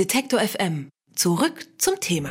Detektor FM. Zurück zum Thema.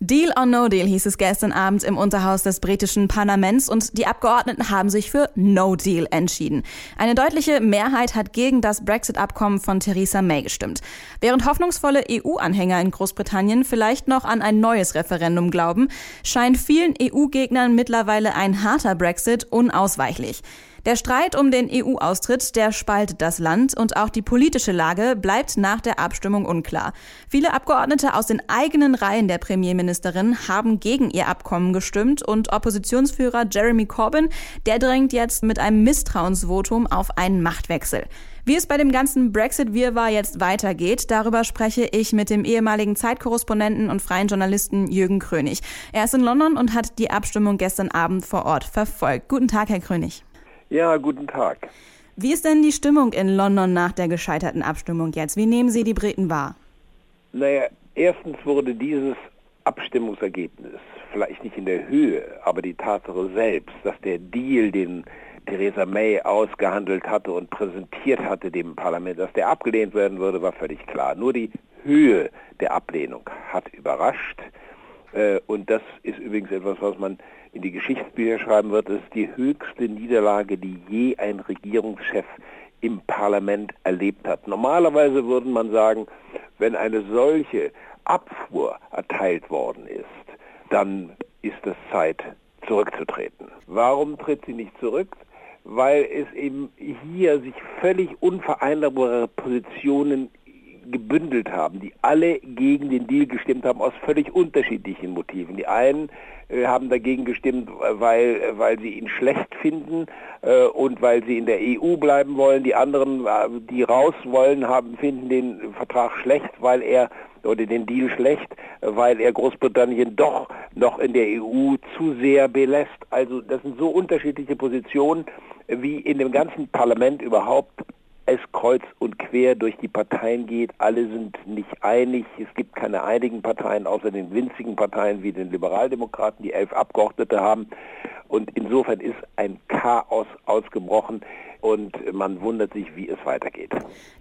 Deal or No Deal hieß es gestern Abend im Unterhaus des britischen Parlaments und die Abgeordneten haben sich für No Deal entschieden. Eine deutliche Mehrheit hat gegen das Brexit-Abkommen von Theresa May gestimmt. Während hoffnungsvolle EU-Anhänger in Großbritannien vielleicht noch an ein neues Referendum glauben, scheint vielen EU-Gegnern mittlerweile ein harter Brexit unausweichlich. Der Streit um den EU-Austritt, der spaltet das Land und auch die politische Lage bleibt nach der Abstimmung unklar. Viele Abgeordnete aus den eigenen Reihen der Premierministerin haben gegen ihr Abkommen gestimmt und Oppositionsführer Jeremy Corbyn, der drängt jetzt mit einem Misstrauensvotum auf einen Machtwechsel. Wie es bei dem ganzen Brexit-Wirrwarr jetzt weitergeht, darüber spreche ich mit dem ehemaligen Zeitkorrespondenten und freien Journalisten Jürgen Krönig. Er ist in London und hat die Abstimmung gestern Abend vor Ort verfolgt. Guten Tag, Herr Krönig. Ja, guten Tag. Wie ist denn die Stimmung in London nach der gescheiterten Abstimmung jetzt? Wie nehmen Sie die Briten wahr? Naja, erstens wurde dieses Abstimmungsergebnis vielleicht nicht in der Höhe, aber die Tatsache selbst, dass der Deal, den Theresa May ausgehandelt hatte und präsentiert hatte dem Parlament, dass der abgelehnt werden würde, war völlig klar. Nur die Höhe der Ablehnung hat überrascht. Äh, und das ist übrigens etwas, was man in die Geschichtsbücher schreiben wird, ist die höchste Niederlage, die je ein Regierungschef im Parlament erlebt hat. Normalerweise würde man sagen, wenn eine solche Abfuhr erteilt worden ist, dann ist es Zeit zurückzutreten. Warum tritt sie nicht zurück? Weil es eben hier sich völlig unvereinbare Positionen gebündelt haben, die alle gegen den Deal gestimmt haben, aus völlig unterschiedlichen Motiven. Die einen äh, haben dagegen gestimmt, weil, weil sie ihn schlecht finden äh, und weil sie in der EU bleiben wollen. Die anderen, äh, die raus wollen, haben, finden den Vertrag schlecht, weil er oder den Deal schlecht, weil er Großbritannien doch noch in der EU zu sehr belässt. Also das sind so unterschiedliche Positionen, wie in dem ganzen Parlament überhaupt es kreuz und quer durch die Parteien geht. Alle sind nicht einig. Es gibt keine einigen Parteien, außer den winzigen Parteien wie den Liberaldemokraten, die elf Abgeordnete haben. Und insofern ist ein Chaos ausgebrochen und man wundert sich, wie es weitergeht.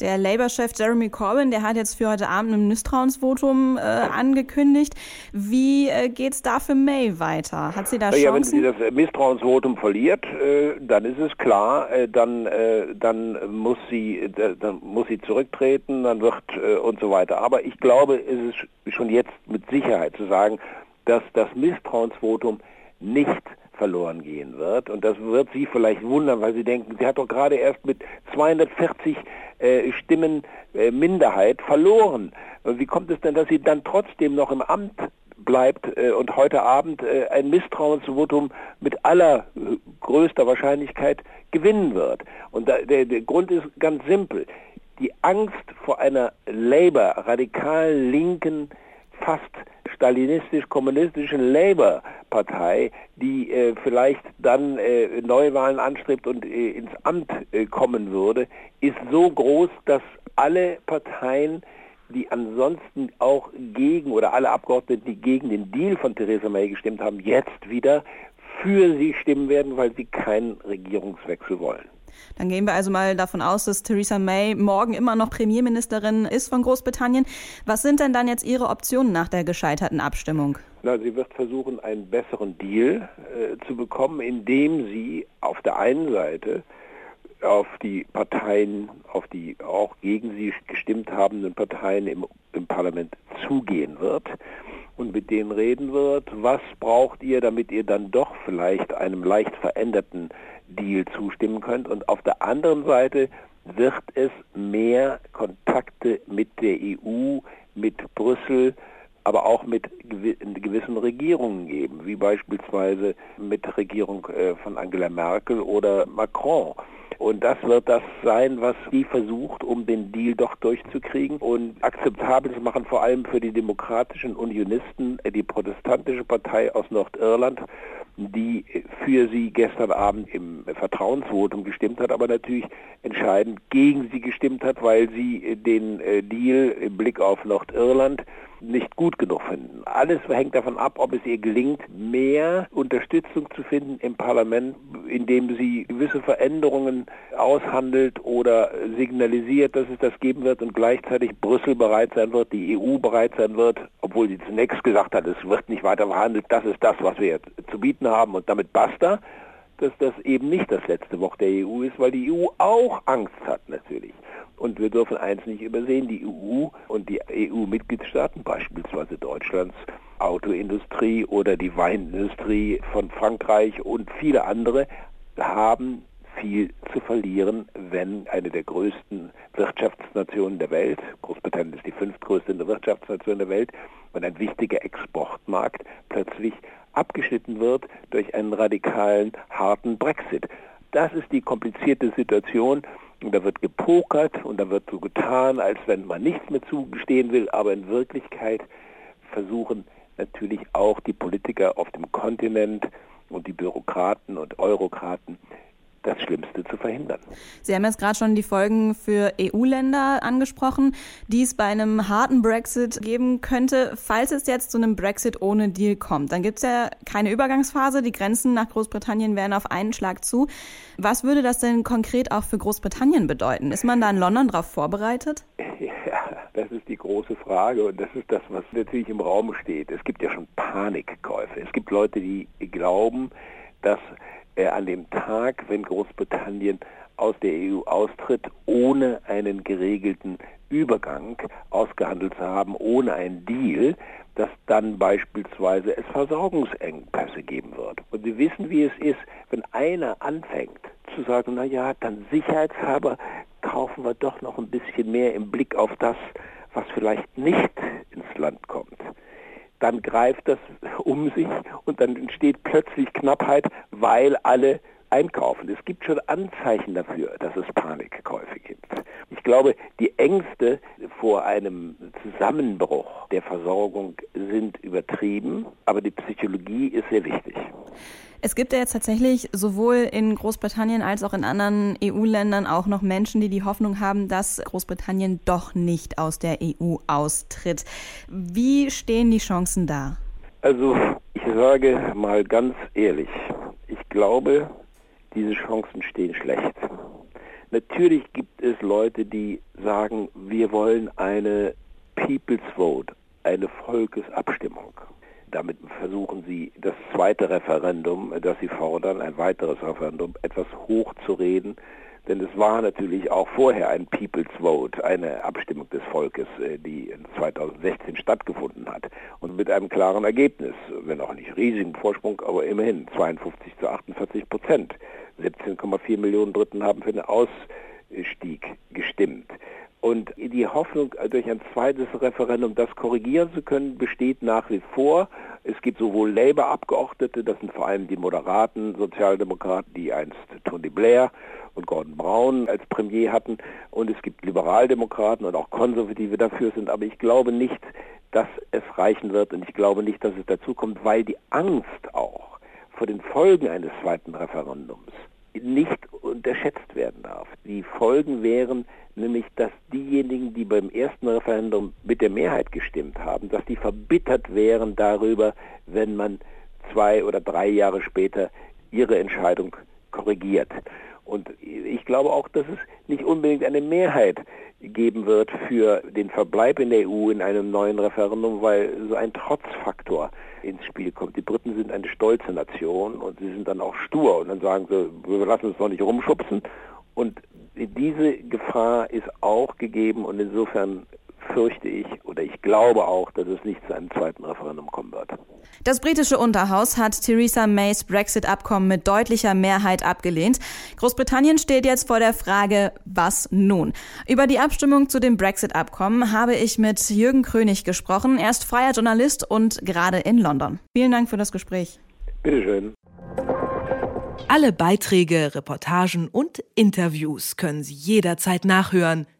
Der Labour-Chef Jeremy Corbyn, der hat jetzt für heute Abend ein Misstrauensvotum äh, angekündigt. Wie äh, geht es da für May weiter? Hat sie da Chancen? Ja, wenn sie das Misstrauensvotum verliert, äh, dann ist es klar, äh, dann, äh, dann, muss sie, äh, dann muss sie zurücktreten, dann wird und so weiter. Aber ich glaube, es ist schon jetzt mit Sicherheit zu sagen, dass das Misstrauensvotum nicht verloren gehen wird. Und das wird Sie vielleicht wundern, weil Sie denken, sie hat doch gerade erst mit 240 äh, Stimmen äh, Minderheit verloren. Wie kommt es denn, dass sie dann trotzdem noch im Amt bleibt äh, und heute Abend äh, ein Misstrauensvotum mit allergrößter Wahrscheinlichkeit gewinnen wird? Und da, der, der Grund ist ganz simpel. Die Angst vor einer Labour, radikal linken, fast stalinistisch-kommunistischen Labour-Partei, die äh, vielleicht dann äh, Neuwahlen anstrebt und äh, ins Amt äh, kommen würde, ist so groß, dass alle Parteien, die ansonsten auch gegen oder alle Abgeordneten, die gegen den Deal von Theresa May gestimmt haben, jetzt wieder für sie stimmen werden, weil sie keinen Regierungswechsel wollen. Dann gehen wir also mal davon aus, dass Theresa May morgen immer noch Premierministerin ist von Großbritannien. Was sind denn dann jetzt Ihre Optionen nach der gescheiterten Abstimmung? Na, sie wird versuchen, einen besseren Deal äh, zu bekommen, indem sie auf der einen Seite auf die Parteien, auf die auch gegen sie gestimmt habenden Parteien im, im Parlament zugehen wird und mit denen reden wird, was braucht ihr, damit ihr dann doch vielleicht einem leicht veränderten Deal zustimmen könnt. Und auf der anderen Seite wird es mehr Kontakte mit der EU, mit Brüssel, aber auch mit gewissen Regierungen geben, wie beispielsweise mit der Regierung äh, von Angela Merkel oder Macron. Und das wird das sein, was sie versucht, um den Deal doch durchzukriegen und akzeptabel zu machen, vor allem für die demokratischen Unionisten, äh, die protestantische Partei aus Nordirland, die für sie gestern Abend im Vertrauensvotum gestimmt hat, aber natürlich entscheidend gegen sie gestimmt hat, weil sie den äh, Deal im Blick auf Nordirland nicht gut genug finden. Alles hängt davon ab, ob es ihr gelingt, mehr Unterstützung zu finden im Parlament, indem sie gewisse Veränderungen aushandelt oder signalisiert, dass es das geben wird und gleichzeitig Brüssel bereit sein wird, die EU bereit sein wird, obwohl sie zunächst gesagt hat, es wird nicht weiter verhandelt, das ist das, was wir zu bieten haben und damit basta dass das eben nicht das letzte Wort der EU ist, weil die EU auch Angst hat natürlich. Und wir dürfen eins nicht übersehen, die EU und die EU-Mitgliedstaaten, beispielsweise Deutschlands Autoindustrie oder die Weinindustrie von Frankreich und viele andere, haben viel zu verlieren, wenn eine der größten Wirtschaftsnationen der Welt, Großbritannien ist die fünftgrößte Wirtschaftsnation der Welt, und ein wichtiger Exportmarkt plötzlich abgeschnitten wird durch einen radikalen, harten Brexit. Das ist die komplizierte Situation. Und da wird gepokert und da wird so getan, als wenn man nichts mehr zugestehen will, aber in Wirklichkeit versuchen natürlich auch die Politiker auf dem Kontinent und die Bürokraten und Eurokraten das Schlimmste zu verhindern. Sie haben jetzt gerade schon die Folgen für EU-Länder angesprochen, die es bei einem harten Brexit geben könnte. Falls es jetzt zu einem Brexit ohne Deal kommt, dann gibt es ja keine Übergangsphase. Die Grenzen nach Großbritannien wären auf einen Schlag zu. Was würde das denn konkret auch für Großbritannien bedeuten? Ist man da in London darauf vorbereitet? Ja, das ist die große Frage und das ist das, was natürlich im Raum steht. Es gibt ja schon Panikkäufe. Es gibt Leute, die glauben, dass an dem Tag, wenn Großbritannien aus der EU austritt, ohne einen geregelten Übergang ausgehandelt zu haben, ohne einen Deal, dass dann beispielsweise es Versorgungsengpässe geben wird. Und Sie wissen, wie es ist, wenn einer anfängt zu sagen, na ja, dann sicherheitshalber kaufen wir doch noch ein bisschen mehr im Blick auf das, was vielleicht nicht ins Land kommt dann greift das um sich und dann entsteht plötzlich Knappheit, weil alle einkaufen. Es gibt schon Anzeichen dafür, dass es Panikkäufe gibt. Ich glaube, die Ängste vor einem Zusammenbruch der Versorgung sind übertrieben, aber die Psychologie ist sehr wichtig. Es gibt ja jetzt tatsächlich sowohl in Großbritannien als auch in anderen EU-Ländern auch noch Menschen, die die Hoffnung haben, dass Großbritannien doch nicht aus der EU austritt. Wie stehen die Chancen da? Also ich sage mal ganz ehrlich, ich glaube, diese Chancen stehen schlecht. Natürlich gibt es Leute, die sagen, wir wollen eine People's Vote, eine Volkesabstimmung. Damit versuchen sie, das zweite Referendum, das sie fordern, ein weiteres Referendum, etwas hochzureden. Denn es war natürlich auch vorher ein People's Vote, eine Abstimmung des Volkes, äh, die 2016 stattgefunden hat. Und mit einem klaren Ergebnis, wenn auch nicht riesigen Vorsprung, aber immerhin 52 zu 48 Prozent. 17,4 Millionen Briten haben für den Ausstieg gestimmt. Und die Hoffnung, durch ein zweites Referendum das korrigieren zu können, besteht nach wie vor. Es gibt sowohl Labour-Abgeordnete, das sind vor allem die moderaten Sozialdemokraten, die einst Tony Blair und Gordon Brown als Premier hatten, und es gibt Liberaldemokraten und auch Konservative dafür sind. Aber ich glaube nicht, dass es reichen wird und ich glaube nicht, dass es dazu kommt, weil die Angst auch vor den Folgen eines zweiten Referendums nicht unterschätzt werden darf. Die Folgen wären nämlich, dass diejenigen, die beim ersten Referendum mit der Mehrheit gestimmt haben, dass die verbittert wären darüber, wenn man zwei oder drei Jahre später ihre Entscheidung korrigiert. Und ich glaube auch, dass es nicht unbedingt eine Mehrheit geben wird für den Verbleib in der EU in einem neuen Referendum, weil so ein Trotzfaktor ins Spiel kommt. Die Briten sind eine stolze Nation und sie sind dann auch stur und dann sagen sie, wir lassen uns doch nicht rumschubsen. Und diese Gefahr ist auch gegeben und insofern fürchte ich oder ich glaube auch, dass es nicht zu einem zweiten Referendum kommen wird. Das britische Unterhaus hat Theresa Mays Brexit-Abkommen mit deutlicher Mehrheit abgelehnt. Großbritannien steht jetzt vor der Frage, was nun? Über die Abstimmung zu dem Brexit-Abkommen habe ich mit Jürgen Krönig gesprochen. Er ist freier Journalist und gerade in London. Vielen Dank für das Gespräch. Bitteschön. Alle Beiträge, Reportagen und Interviews können Sie jederzeit nachhören